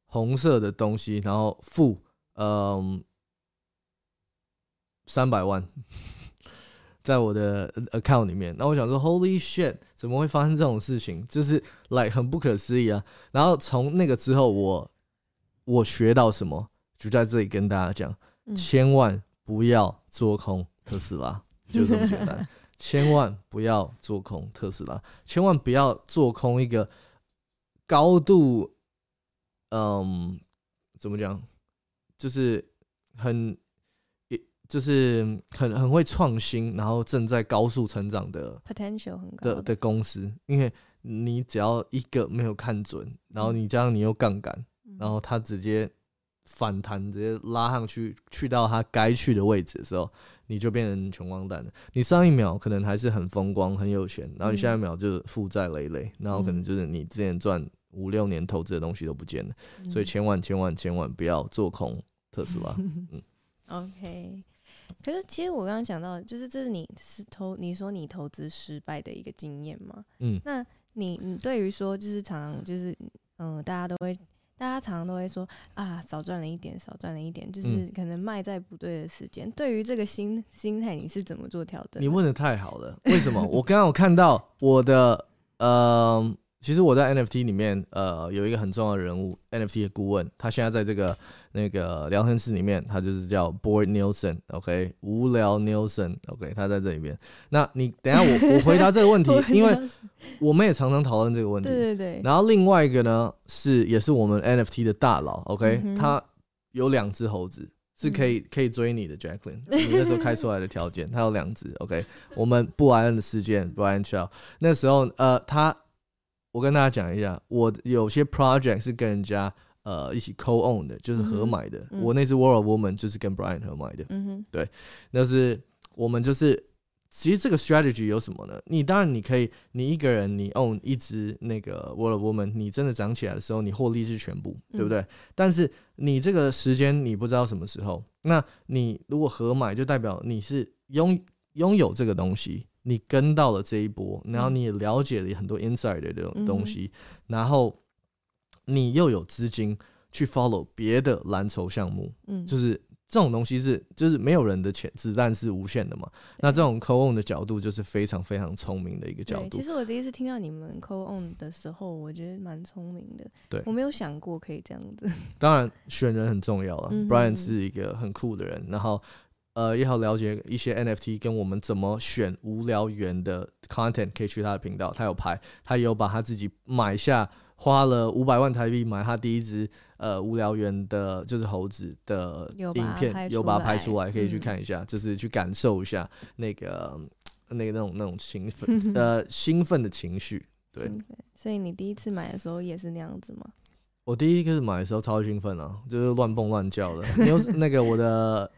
红色的东西，然后负嗯三百万在我的 account 里面，那我想说 Holy shit，怎么会发生这种事情？就是 like、很不可思议啊。然后从那个之后我，我学到什么，就在这里跟大家讲，嗯千万不要做空特斯拉，就这么简单。千万不要做空特斯拉，千万不要做空一个高度，嗯，怎么讲，就是很，也就是很很会创新，然后正在高速成长的 potential 很高的的公司，因为你只要一个没有看准，然后你加上你又杠杆，嗯然后它直接反弹，直接拉上去，去到它该去的位置的时候，你就变成穷光蛋了。你上一秒可能还是很风光、很有钱，然后你下一秒就负债累累，然后可能就是你之前赚五六年投资的东西都不见了。所以千万千万千万不要做空特斯拉。嗯 OK，可是其实我刚刚讲到，就是这是你是投你说你投资失败的一个经验嘛？嗯，那你你对于说就是常常就是嗯，大家都会。大家常常都会说啊，少赚了一点，少赚了一点，就是嗯可能卖在不对的时间。对于这个心心态，你是怎么做调整？你问的太好了，为什么？我刚刚有看到我的呃，其实我在 NFT 里面呃有一个很重要的人物，NFT 的顾问，他现在在这个那个聊天室里面，他就是叫 Boyd Nielsen，OK，、无聊 Nielsen，OK，、他在这里边。那你等下我我回答这个问题，因为我们也常常讨论这个问题。对对对，然后另外一个呢是也是我们 NFT 的大佬，OK，、嗯他有两只猴子是可以、可以追你的，Jacqueline，你那时候开出来的条件，他有两只，OK，我们布莱恩的事件，Brian Shaw 那时候呃他，我跟大家讲一下，我有些 project 是跟人家呃一起 co own 的，就是合买的，嗯我那只 World of Woman 就是跟 Brian 合买的，嗯哼，对那是我们就是，其实这个 strategy 有什么呢？你当然你可以，你一个人你 own 一只那个 World Woman，你真的涨起来的时候，你获利是全部，对不对？但是你这个时间你不知道什么时候，那你如果合买，就代表你是拥拥有这个东西，你跟到了这一波，然后你也了解了很多 inside 的这种东西，然后你又有资金去 follow 别的蓝筹项目，嗯，就是这种东西是就是没有人的钱子弹是无限的嘛。那这种 co own 的角度就是非常非常聪明的一个角，度其。实我第一次听到你们 co on 的时候，我觉得蛮聪明的。对我没有想过可以这样子。当然选人很重要了。嗯 Brian 是一个很酷的人，然后呃也好了解一些 NFT 跟我们怎么选无聊猿的 content，可以去他的频道，他有拍，他也有把他自己买下。花了五百万台币买他第一只呃无聊猿的，就是猴子的影片，有把它拍出来，可以去嗯看一下，就是去感受一下那个那个那种那种兴奋 呃兴奋的情绪。对所以你第一次买的时候也是那样子吗？我第一个买的时候超兴奋啊，就是乱蹦乱叫的。你有 那个我的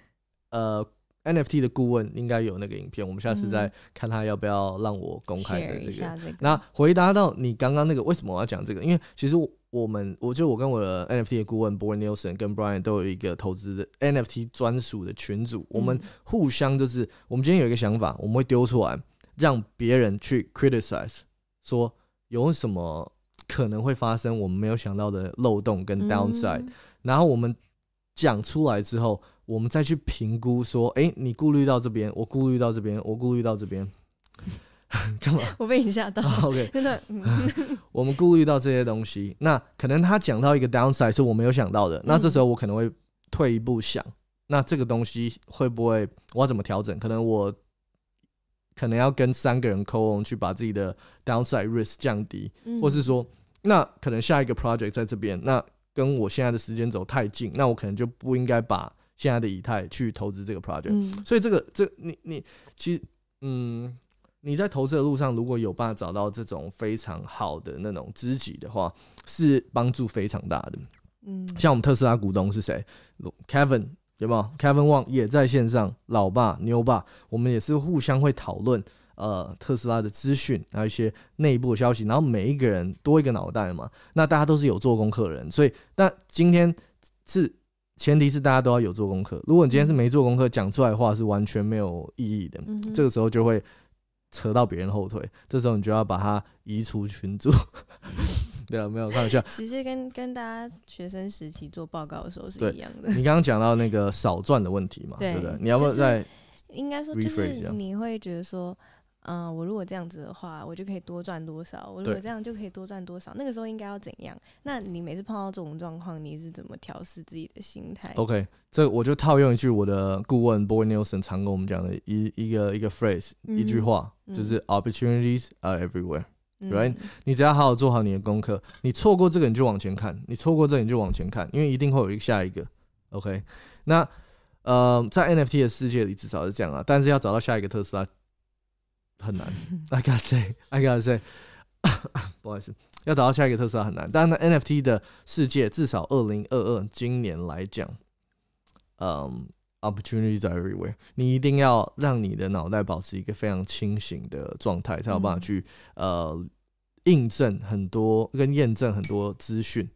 呃 NFT 的顾问应该有那个影片，我们下次再嗯看他要不要让我公开的这个。下这个。那回答到你刚刚那个为什么我要讲这个？因为其实我我们，我就我跟我的 NFT 的顾问 Boy Nielsen 跟 Brian 都有一个投资的 NFT 专属的群组，我们嗯互相就是，我们今天有一个想法，我们会丢出来，让别人去 criticize，说有什么可能会发生我们没有想到的漏洞跟 downside，、嗯然后我们讲出来之后，我们再去评估说，哎、你顾虑到这边，我顾虑到这边，我顾虑到这边，干嘛 我被你吓到。？OK，真的，嗯我们顾虑到这些东西，那可能他讲到一个 downside 是我没有想到的，那这时候我可能会退一步想，那这个东西会不会我要怎么调整？可能我可能要跟三个人沟通，去把自己的 downside risk 降低，嗯或是说，那可能下一个 project 在这边，那跟我现在的时间轴太近，那我可能就不应该把现在的以太去投资这个 project。嗯所以这个这你你其实嗯，你在投资的路上如果有办法找到这种非常好的那种知己的话，是帮助非常大的。嗯像我们特斯拉股东是谁？Kevin 有没有？Kevin Wang 也在线上，老爸牛爸，我们也是互相会讨论呃特斯拉的资讯，还有一些内部的消息，然后每一个人多一个脑袋嘛，那大家都是有做功课的人，所以那今天是前提是大家都要有做功课，如果你今天是没做功课，讲出来的话是完全没有意义的，嗯这个时候就会扯到别人后腿，这时候你就要把它移除群组。对啊，没有开玩笑。其实跟跟大家学生时期做报告的时候是一样的。你刚刚讲到那个少赚的问题嘛，对对不对？你要不要就是再应该说就是你会觉得说，嗯、我如果这样子的话，我就可以多赚多少；我如果这样就可以多赚多少。那个时候应该要怎样？那你每次碰到这种状况，你是怎么调试自己的心态？OK？这我就套用一句我的顾问 Boy Nielsen 常跟我们讲的一一个一个 phrase，、嗯一句话，嗯就是 opportunities are everywhere。嗯 right？你只要好好做好你的功课，你错过这个你就往前看，你错过这个你就往前看，因为一定会有一个下一个。OK？那呃，在 NFT 的世界里至少是这样啊，但是要找到下一个特斯拉很难。I gotta say，I gotta say，不好意思，要找到下一个特斯拉很难。但是呢，NFT 的世界至少二零二二今年来讲，嗯。Opportunities are everywhere。你一定要让你的脑袋保持一个非常清醒的状态，才有办法嗯去、呃印证很多跟验证很多资讯，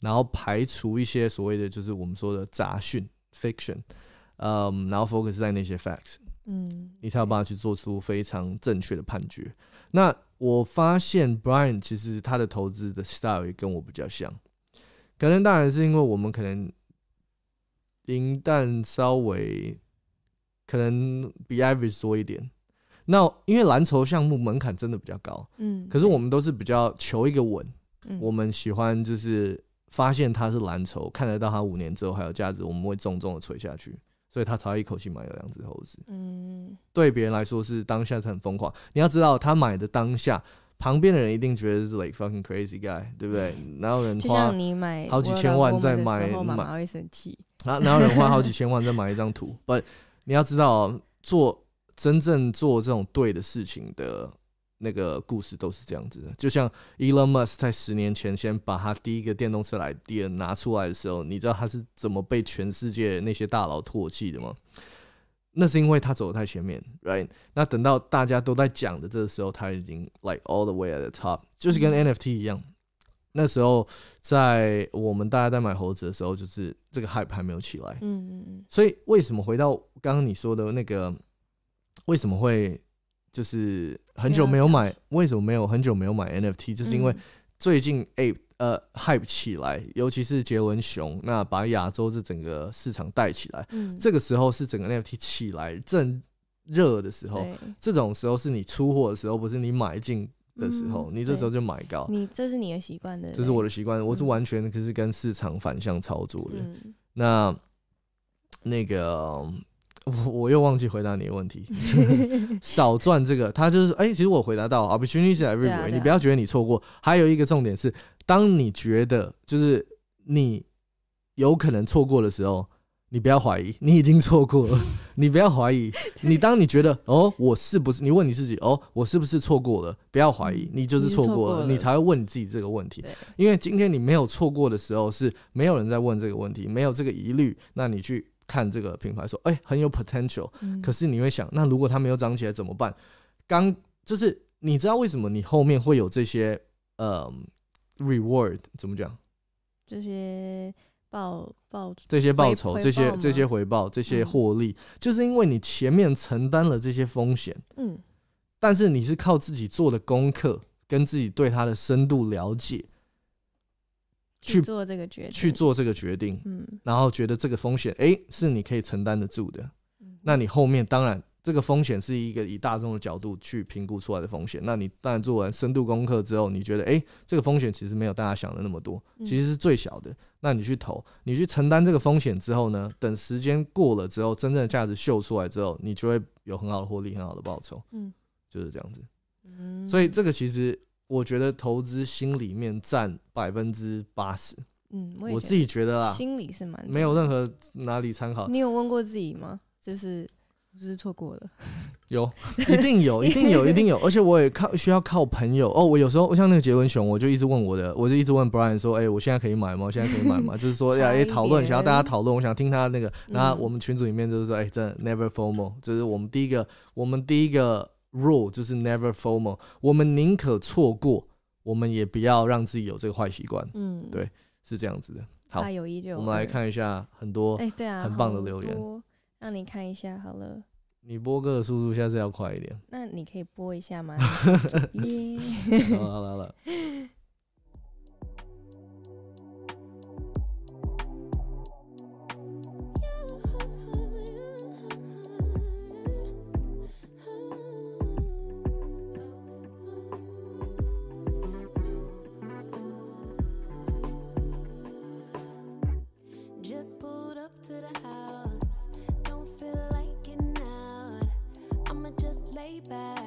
然后排除一些所谓的就是我们说的杂讯 （fiction），嗯，然后 focus 在那些 facts，嗯，你才有办法去做出非常正确的判决。那我发现 Brian 其实他的投资的 style 也跟我比较像，可能当然是因为我们可能银弹稍微可能比 average 多一点。那因为蓝筹项目门槛真的比较高，嗯，可是我们都是比较求一个稳，嗯。我们喜欢就是发现它是蓝筹，看得到它五年之后还有价值，我们会重重的垂下去，所以他才一口气买了两只猴子。嗯对别人来说是当下是很疯狂，你要知道他买的当下，旁边的人一定觉得是 like fucking crazy guy，对不对？哪有人就花像你买好几千万在买买候妈妈会生气。哪哪 有人花好几千万再买一张图？不，你要知道哦，做真正做这种对的事情的那个故事都是这样子的。就像 Elon Musk 在十年前先把他第一个电动车来第二拿出来的时候，你知道他是怎么被全世界那些大佬唾弃的吗？那是因为他走得太前面，right？那等到大家都在讲的这个时候，他已经 like all the way at the top，就是跟 NFT 一样。那时候在我们大家在买猴子的时候，就是这个 hype 还没有起来，嗯嗯嗯所以为什么回到刚刚你说的那个，为什么会就是很久没有买，为什么没有很久没有买 NFT？就是因为嗯。最近 A 呃 hype 起来，尤其是杰伦熊，那把亚洲这整个市场带起来，嗯，这个时候是整个 NFT 起来正热的时候，这种时候是你出货的时候，不是你买进的时候，嗯你这时候就买高。你这是你的习惯的，这是我的习惯，我是嗯。完全可是跟市场反向操作的。嗯，那那个我我又忘记回答你的问题，少赚这个，他就是哎、其实我回答到 opportunity 你不要觉得你错过。还有一个重点是，当你觉得就是你有可能错过的时候。你不要怀疑，你已经错过了。你不要怀疑，你当你觉得哦，我是不是？你问你自己哦，我是不是错过了？不要怀疑嗯，你就是错过了你才会问你自己这个问题。因为今天你没有错过的时候，是没有人在问这个问题，没有这个疑虑，那你去看这个品牌说，哎、很有 potential，嗯。可是你会想，那如果它没有涨起来怎么办？刚就是你知道为什么你后面会有这些呃 reward 怎么讲？这些报报这些报酬、这些回报这些回报、这些嗯。获利，就是因为你前面承担了这些风险，嗯。但是你是靠自己做的功课跟自己对它的深度了解去去做这个决定，去做这个决定，嗯，然后觉得这个风险，哎、是你可以承担得住的。嗯那你后面当然这个风险是一个以大众的角度去评估出来的风险。那你当然做完深度功课之后，你觉得哎、诶这个风险其实没有大家想的那么多，嗯其实是最小的。那你去投，你去承担这个风险之后呢，等时间过了之后，真正的价值秀出来之后，你就会有很好的获利，很好的报酬，嗯就是这样子。嗯，所以这个其实我觉得投资心里面占百分之八十，嗯，我自己觉得得啦，心里是蛮没有任何，哪里参考。你有问过自己吗？就是就是不是错过了，有，一定有，一定有，一定有，而且我也靠需要靠朋友哦。我有时候像那个杰伦熊，我就一直问我的，我就一直问 Brian 说，哎、我现在可以买吗？我现在可以买吗？就是说要 哎讨论，想要大家讨论，我想听他那个。那嗯我们群组里面就是说，哎、真的 never formal，就是我们第一个，我们第一个 rule 就是 never formal，我们宁可错过，我们也不要让自己有这个坏习惯，嗯，对是这样子的。好，我们来，看一下很多，哎，对啊，很棒的留言多，让你看一下好了。你播歌的速度下次要快一点。那你可以播一下吗？耶，好了好了 back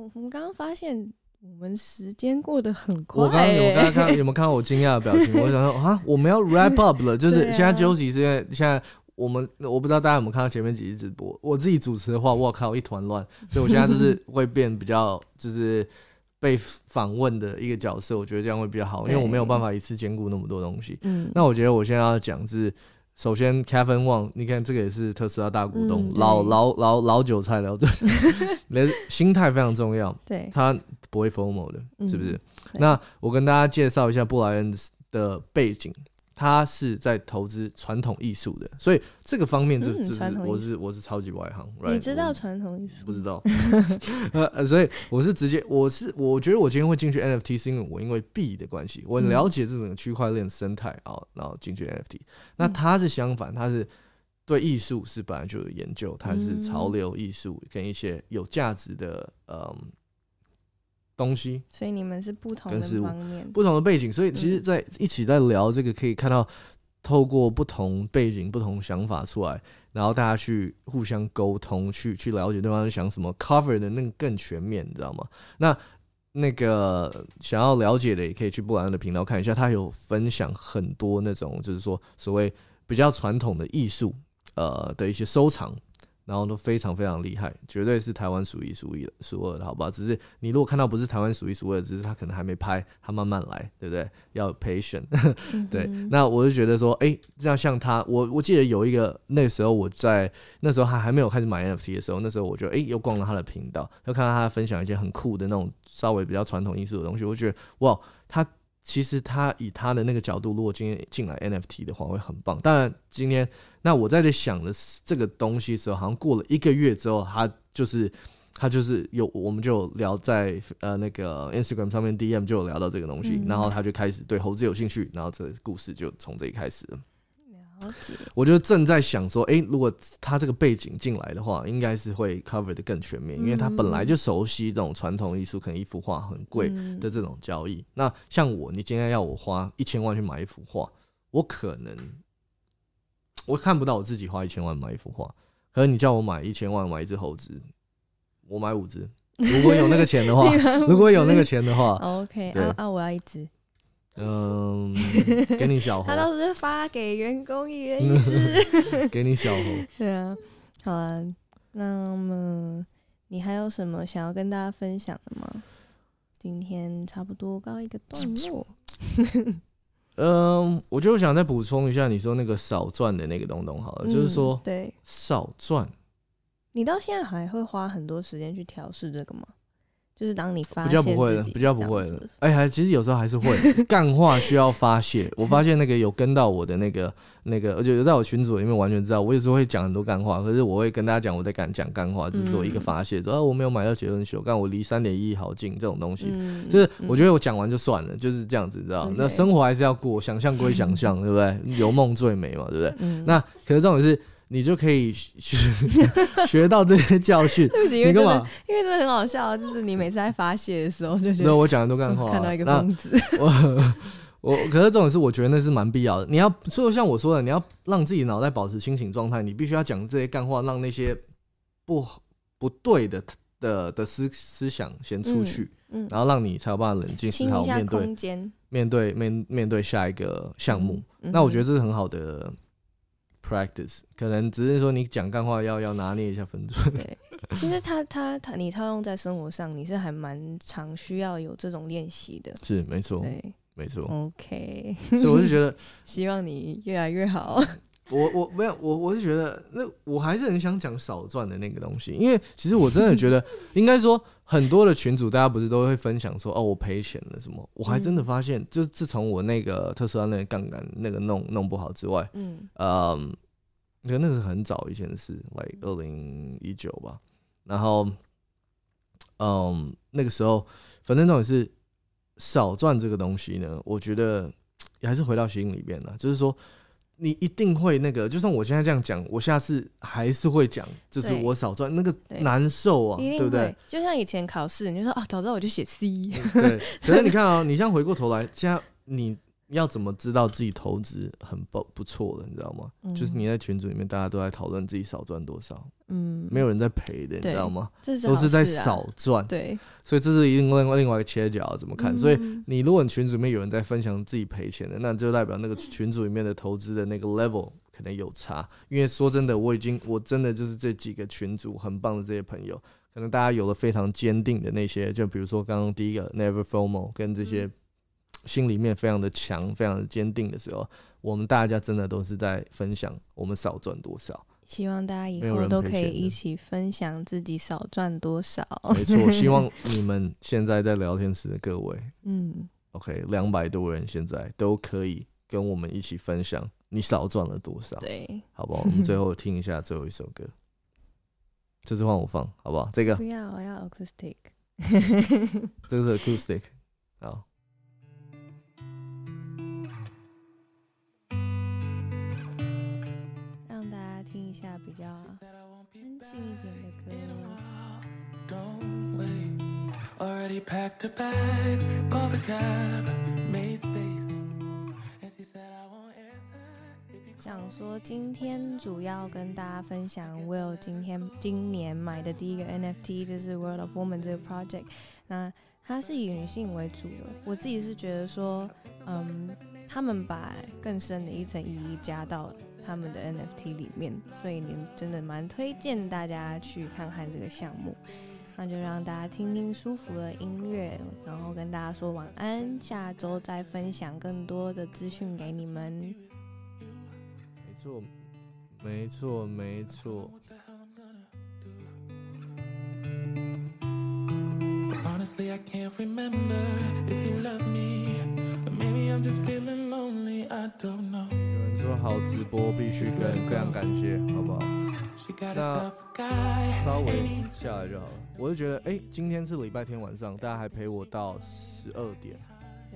刚我们刚刚发现我们时间过得很快、我刚刚有欸刚刚看有没有看到我惊讶的表情？我想说 啊，我们要 wrap up 了，就是现在休息，是因为现在我们我不知道大家有没有看到前面几集直播，我自己主持的话，我靠一团乱，所以我现在就是 会变比较就是被访问的一个角色，我觉得这样会比较好，因为我没有办法一次兼顾那么多东西。嗯，那我觉得我现在要讲是。首先，Kevin Wang，你看这个也是特斯拉大股东，嗯老老老老韭菜了，对，你的心态非常重要。对，他不会 FOMO 的，是不是？嗯那我跟大家介绍一下布莱恩的背景，他是在投资传统艺术的，所以这个方面这嗯这是传统艺术我是我是超级外行，你？知道传统艺术？不知道？呃，所以我是直接，我是我觉得我今天会进去 NFT 是因为我因为币的关系，我很嗯了解这种区块链生态啊，然后进去 NFT。那嗯他是相反，他是对艺术是本来就有研究，他是潮嗯流艺术跟一些有价值的嗯东西所以你们是不同的方面。不同的背景，所以其实，嗯在一起在聊这个，可以看到透过不同背景、不同想法出来，然后大家去互相沟通，去去了解对方在想什么，cover 的那个更全面，你知道吗？那那个想要了解的，也可以去布莱恩的频道看一下，他有分享很多那种就是说所谓比较传统的艺术，呃的一些收藏。然后都非常非常厉害，绝对是台湾数一数一的、数二的，好不好？只是你如果看到不是台湾数一数二，只是他可能还没拍，他慢慢来，对不对？要 patient，对。那我就觉得说，哎，这样像他，我我记得有一个那时候我在那时候还还没有开始买 NFT 的时候，那时候我就哎又逛了他的频道，又看到他分享一些很酷的那种稍微比较传统艺术的东西，我觉得哇，他。其实他以他的那个角度，如果今天进来 NFT 的话，会很棒。当然，今天那我在这想的这个东西的时候，好像过了一个月之后，他就是他就是有，我们就聊在呃那个 Instagram 上面 DM 就有聊到这个东西，然后他就开始对猴子有兴趣，然后这个故事就从这里开始了。我就正在想说，哎，如果他这个背景进来的话，应该是会 cover 的更全面，因为他本来就熟悉这种传统艺术，可能一幅画很贵的这种交易。那像我，你今天要我花一千万去买一幅画，我可能我看不到我自己花一千万买一幅画。可是你叫我买一千万买一只猴子，我买五只。如果有那个钱的话，如果有那个钱的话，OK，啊啊，我要一只。嗯，给你小红。他当时发给员工一人一只，给你小红。对啊，好啊。那么你还有什么想要跟大家分享的吗？今天差不多告一个段落。嗯，我就想再补充一下，你说那个少赚的那个东东好了，就是说对少赚。你到现在还会花很多时间去调试这个吗？就是当你发比较不会的，比较不会的。哎，还其实有时候还是会 干话需要发泄。我发现那个有跟到我的那个那个，而且有在我群组里面完全知道，我有时候会讲很多干话。可是我会跟大家讲我在敢讲干话，只是说一个发泄。主要我没有买到结论秀，但我离三点一好近，这种东西就是我觉得我讲完就算了，就是这样子，知道？那生活还是要过，想象归想象，对不对？有梦最美嘛，对不对？那可是这种是。你就可以学 学到这些教训。对不起，因为真的，因为真的很好笑，就是你每次在发泄的时候，就觉得我讲的都干话。看到一个疯子，我 我，可是这种事，我觉得那是蛮必要的。你要，就像我说的，你要让自己脑袋保持清醒状态，你必须要讲这些干话，让那些不不对的的的思思想先出去，嗯，然后让你才有办法冷静思考，面对面对面面对下一个项目。那我觉得这是很好的。Practice 可能只是说你讲干话要要拿捏一下分寸。对，其实他他他你套用在生活上，你是还蛮常需要有这种练习的。是没错，对，没错。OK，所以我就觉得 希望你越来越好。我我没有我我是觉得那我还是很想讲少赚的那个东西，因为其实我真的觉得应该说。很多的群主，大家不是都会分享说，哦，我赔钱了什么？我还真的发现，就自从我那个特斯拉那个杠杆那个弄弄不好之外，嗯，呃，那个那个是很早以前的事，like 二零一九吧。然后，嗯，那个时候，反正重点是少赚这个东西呢，我觉得也还是回到心里面了，就是说。你一定会那个，就算我现在这样讲，我下次还是会讲，就是我少赚那个难受啊，对不对？就像以前考试，你就说哦，早知道我就写 C。对，可是你看啊，你现在回过头来，现在你。要怎么知道自己投资很不不错的，你知道吗？就是你在群组里面，大家都在讨论自己少赚多少，嗯，没有人在赔的，你知道吗？都是在少赚，对，所以这是另外另外一个切角怎么看？所以你如果你群组里面有人在分享自己赔钱的，那就代表那个群组里面的投资的那个 level 可能有差。因为说真的，我已经我真的就是这几个群组很棒的这些朋友，可能大家有了非常坚定的那些，就比如说刚刚第一个 Never Formal 跟这些。心里面非常的强，非常的坚定的时候，我们大家真的都是在分享我们少赚多少。希望大家以后都可以一起分享自己少赚多少。没错，希望你们现在在聊天室的各位，嗯，OK，两百多人现在都可以跟我们一起分享你少赚了多少。对，好不好？我们最后听一下最后一首歌，这次换我放，好不好？这个不要，我要 acoustic。这个是 acoustic，好。比较安静一点的歌。想说今天主要跟大家分享，Will 今天今年买的第一个 NFT 就是 World of Woman 这个 project。那它是以女性为主的。我自己是觉得说，嗯，他们把更深的一层意义加到他们的 NFT 里面，所以你真的蛮推荐大家去看看这个项目。那就让大家听听舒服的音乐，然后跟大家说晚安。下周再分享更多的资讯给你们。没错，没错，没错。Honestly, I can't remember if you love me. Or maybe I'm just feeling lonely, I don't know. 说好直播必须跟，非常感谢，好不好 guy. 稍微下来就好了。我就觉得，哎、今天是礼拜天晚上，大家还陪我到十二点，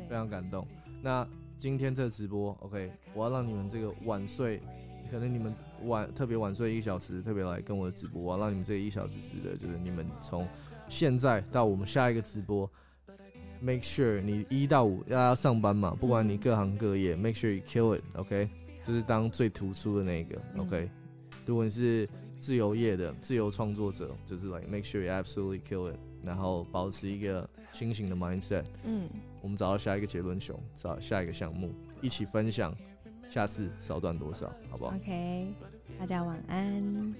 非常感动。那今天这直播，OK，我要让你们这个晚睡，可能你们晚特别晚睡一小时，特别来跟我的直播，我要让你们这个一小时值得，就是你们从现在到我们下一个直播，make sure 你一到五要要上班嘛，不管你各行各业，make sure you kill it，OK，、就是当最突出的那个，OK、如果你是自由业的自由创作者，就是 like make sure you absolutely kill it，然后保持一个清醒的 mindset。嗯，我们找到下一个杰伦熊，找下一个项目，一起分享，下次少赚多少，好不好？OK，大家晚安。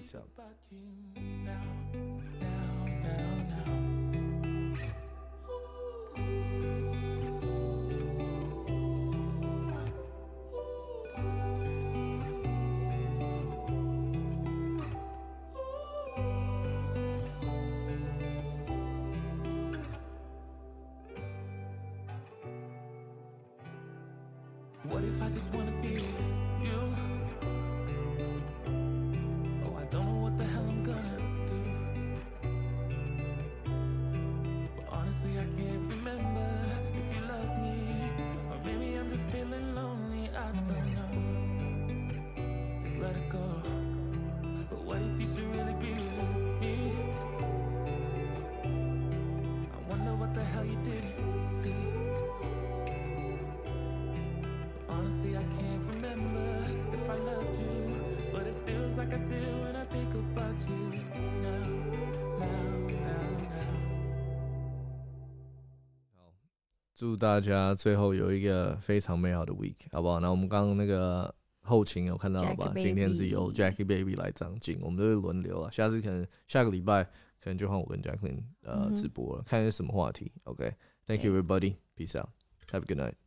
大家最后有一个非常美好的 week，好不好？那我们刚刚那个后勤有看到好吧今天是由 Jackie Baby 来掌镜，我们都是轮流啊。下次可能下个礼拜可能就换我跟 Jacqueline 呃、嗯直播了，看是什么话题。OK，Thank、you everybody，peace out，have a good night。